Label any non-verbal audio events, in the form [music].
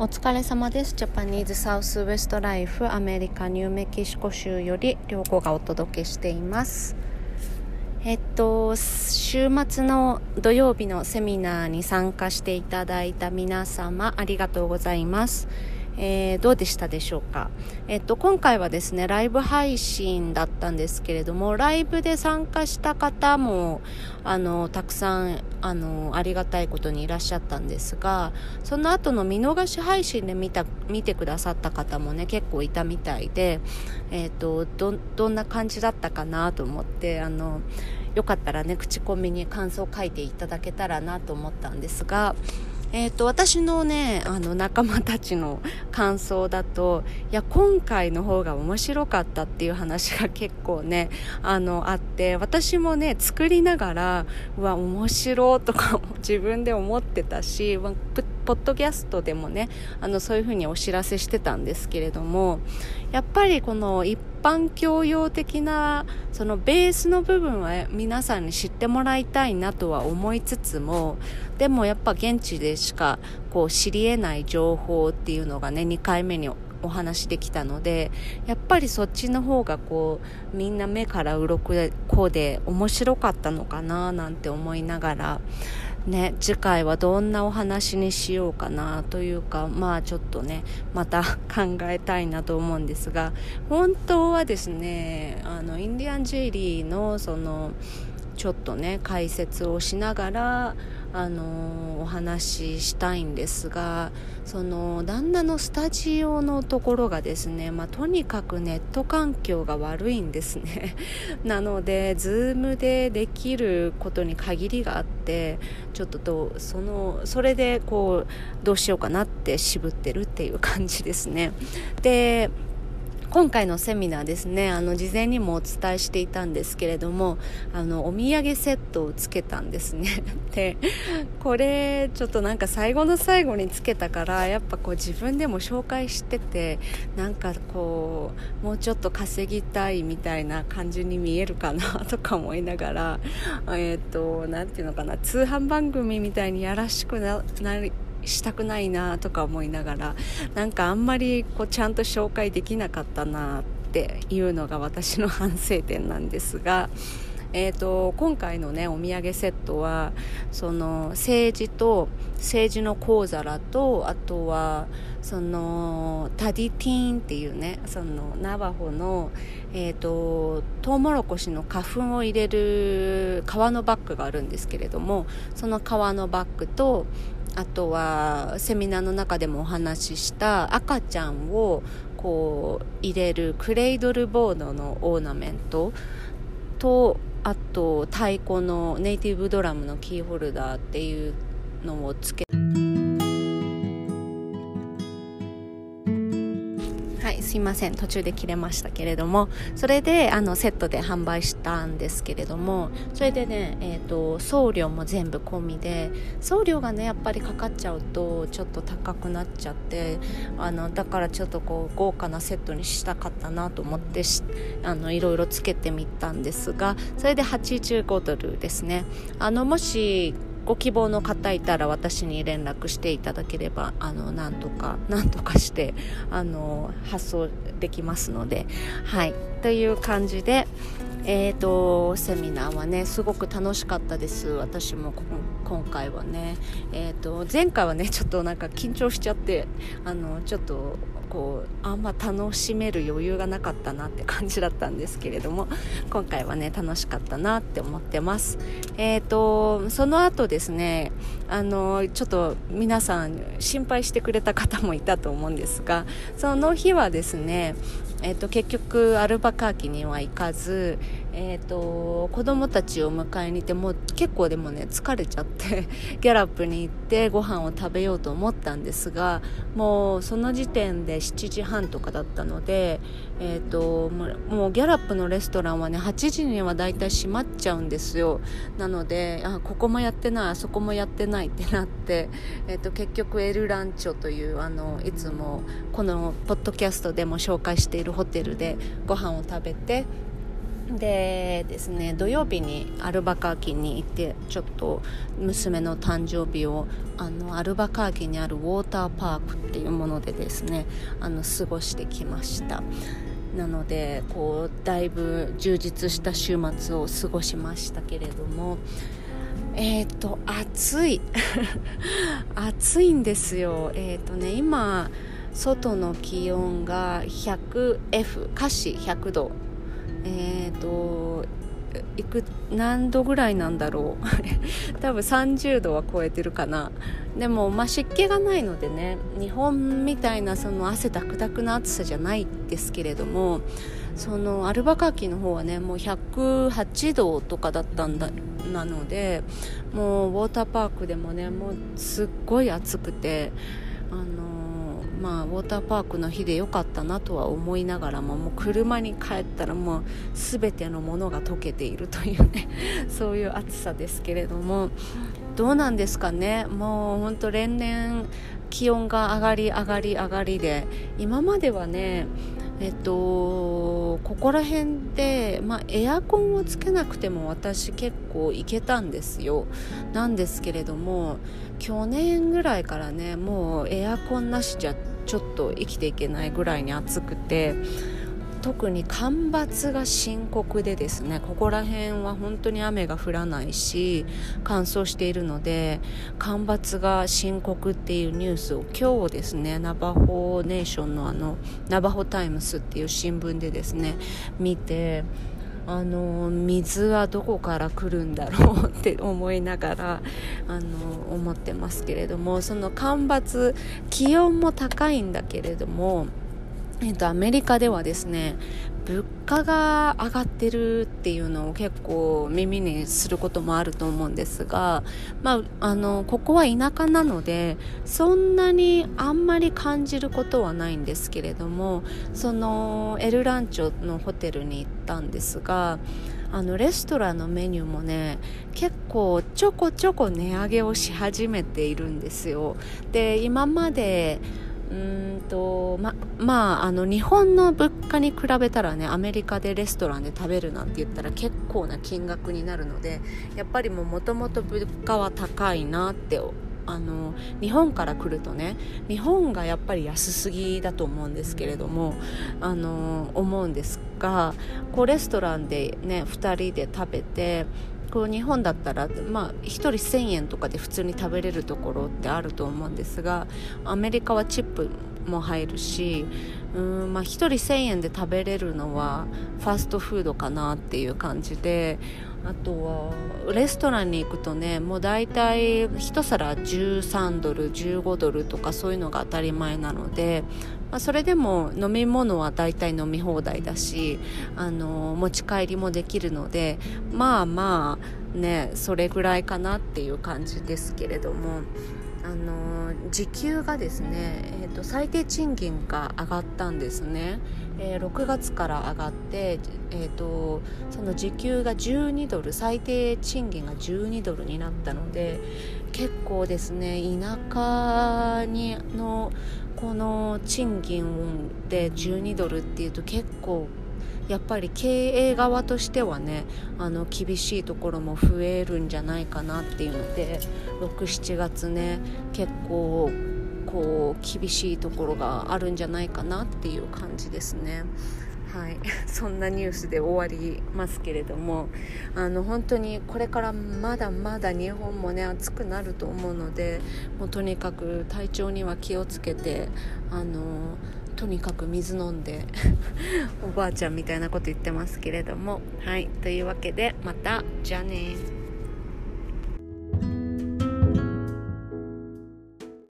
お疲れ様です。ジャパニーズサウスウェストライフアメリカニューメキシコ州より良子がお届けしています。えっと、週末の土曜日のセミナーに参加していただいた皆様ありがとうございます。えー、どうでしたでしょうか、えっと、今回はですねライブ配信だったんですけれどもライブで参加した方もあのたくさんあのありがたいことにいらっしゃったんですがその後の見逃し配信で見た見てくださった方もね結構いたみたいで、えっと、どどんな感じだったかなと思ってあのよかったらね口コミに感想を書いていただけたらなと思ったんですがえっ、ー、と、私のね、あの、仲間たちの感想だと、いや、今回の方が面白かったっていう話が結構ね、あの、あって、私もね、作りながら、うわ、面白とか自分で思ってたし、ポッドキャストでもね、あの、そういうふうにお知らせしてたんですけれども、やっぱりこの一般教養的な、そのベースの部分は皆さんに知ってもらいたいなとは思いつつも、でもやっぱ現地でしかこう知り得ない情報っていうのがね、2回目にお話できたのでやっぱりそっちの方がこうみんな目から鱗で面白かったのかななんて思いながらね、次回はどんなお話にしようかなというか、まあちょっとね、また考えたいなと思うんですが、本当はですね、あの、インディアンジェリーのその、ちょっとね、解説をしながら、あのお話ししたいんですがその旦那のスタジオのところがですね、まあ、とにかくネット環境が悪いんですね。[laughs] なので Zoom でできることに限りがあってちょっとどうそのそれでこうどうしようかなって渋ってるっていう感じですね。で今回のセミナーですねあの事前にもお伝えしていたんですけれどもあのお土産セットをつけたんですね。[laughs] でこれちょっとなんか最後の最後につけたからやっぱこう自分でも紹介しててなんかこうもうちょっと稼ぎたいみたいな感じに見えるかなとか思いながらえっ、ー、と何ていうのかな通販番組みたいにやらしくなりしたくないなとか思いながらなんかあんまりこうちゃんと紹介できなかったなっていうのが私の反省点なんですが。[laughs] えーと、今回の、ね、お土産セットはその政治と政治の小皿とあとはそのタディティーンっていうねそのナバホの、えーと、トウモロコシの花粉を入れる革のバッグがあるんですけれどもその革のバッグとあとはセミナーの中でもお話しした赤ちゃんをこう入れるクレイドルボードのオーナメントとあと太鼓のネイティブドラムのキーホルダーっていうのをつけすいません。途中で切れましたけれども。それであのセットで販売したんですけれども。それでね、えーと、送料も全部込みで。送料がねやっぱりかかっちゃうとちょっと高くなっちゃってあのだからちょっとこう豪華なセットにしたかったなと思ってあのいろいろつけてみたんですが。それで85ドルですね。あのもしご希望の方いたら私に連絡していただければあのなんとか [laughs] なんとかしてあの発送できますのではい。という感じでえーと、セミナーはねすごく楽しかったです。私も今回はね、えーと前回はねちょっとなんか緊張しちゃってあのちょっとこうあんま楽しめる余裕がなかったなって感じだったんですけれども [laughs] 今回はね楽しかったなって思ってます。えっ、ー、とその後ですねあのちょっと皆さん心配してくれた方もいたと思うんですがその日はですねえーと、結局アルバカーキには行かず、えーと、子供たちを迎えに行ってもう結構でもね疲れちゃって [laughs] ギャラップに行ってご飯を食べようと思ったんですがもうその時点で7時半とかだったので、えーと、もうギャラップのレストランはね8時にはだいたい閉まっちゃうんですよ。なのであここもやってないあそこもやってないってなって、えー、と結局エルランチョというあのいつもこのポッドキャストでも紹介しているるホテルでご飯を食べてでですね土曜日にアルバカーキに行ってちょっと娘の誕生日をあのアルバカーキにあるウォーターパークっていうものでですねあの過ごしてきました。なのでこうだいぶ充実した週末を過ごしましたけれどもえっ、ー、と暑い。[laughs] 暑いんですよ。えっ、ー、とね今外の気温が 100F 華氏100度えっ、ー、といく何度ぐらいなんだろう。[laughs] 多分30度は超えてるかな。でも、まあ、湿気がないのでね日本みたいなその汗だくだくな暑さじゃないですけれどもそのアルバカキの方はねもう108度とかだったんだなのでもうウォーターパークでもねもうすっごい暑くてあのまあ、ウォーターパークの日で良かったなとは思いながらももう車に帰ったらもう全てのものが溶けているというね [laughs] そういう暑さですけれどもどうなんですかね？もう本当連年気温が上がり上がり上がりで今まではねえっと、ここら辺で、まあ、エアコンをつけなくても私結構いけたんですよ。なんですけれども去年ぐらいからねもうエアコンなしじゃちょっと生きていけないぐらいに暑くて特に干ばつが深刻でですねここら辺は本当に雨が降らないし乾燥しているので干ばつが深刻っていうニュースを今日ですねナバホネーションのあのナバホタイムスっていう新聞でですね見てあの水はどこから来るんだろうって思いながらあの思ってますけれどもその干ばつ気温も高いんだけれどもえっと、アメリカではですね物価が上がってるっていうのを結構耳にすることもあると思うんですが、まあ、あのここは田舎なのでそんなにあんまり感じることはないんですけれどもそのエルランチョのホテルに行ったんですがあのレストランのメニューもね結構ちょこちょこ値上げをし始めているんですよ。で今までうんとままああの日本の物価に比べたらねアメリカでレストランで食べるなんて言ったら結構な金額になるのでやっぱりもともと物価は高いなってあの日本から来るとね日本がやっぱり安すぎだと思うんですけれどもあの思うんですがこうレストランでね2人で食べてこう日本だったら、まあ、1人1000円とかで普通に食べれるところってあると思うんですがアメリカはチップも入るしうん、まあ、1人1000円で食べれるのはファストフードかなっていう感じであとはレストランに行くとねもう大体1皿13ドル15ドルとかそういうのが当たり前なので、まあ、それでも飲み物は大体飲み放題だしあの持ち帰りもできるのでまあまあねそれぐらいかなっていう感じですけれども。あの時給がですね、えーと、最低賃金が上がったんですね、えー、6月から上がって、えーと、その時給が12ドル最低賃金が12ドルになったので結構ですね田舎にのこの賃金で12ドルっていうと結構やっぱり経営側としてはねあの厳しいところも増えるんじゃないかなっていうので67月ね結構こう厳しいところがあるんじゃないかなっていう感じですね。はい、[laughs] そんなニュースで終わりますけれどもあの本当にこれからまだまだ日本もね暑くなると思うのでもうとにかく体調には気をつけてあのとにかく水飲んで [laughs] おばあちゃんみたいなこと言ってますけれども。はい。というわけでまた。じゃあね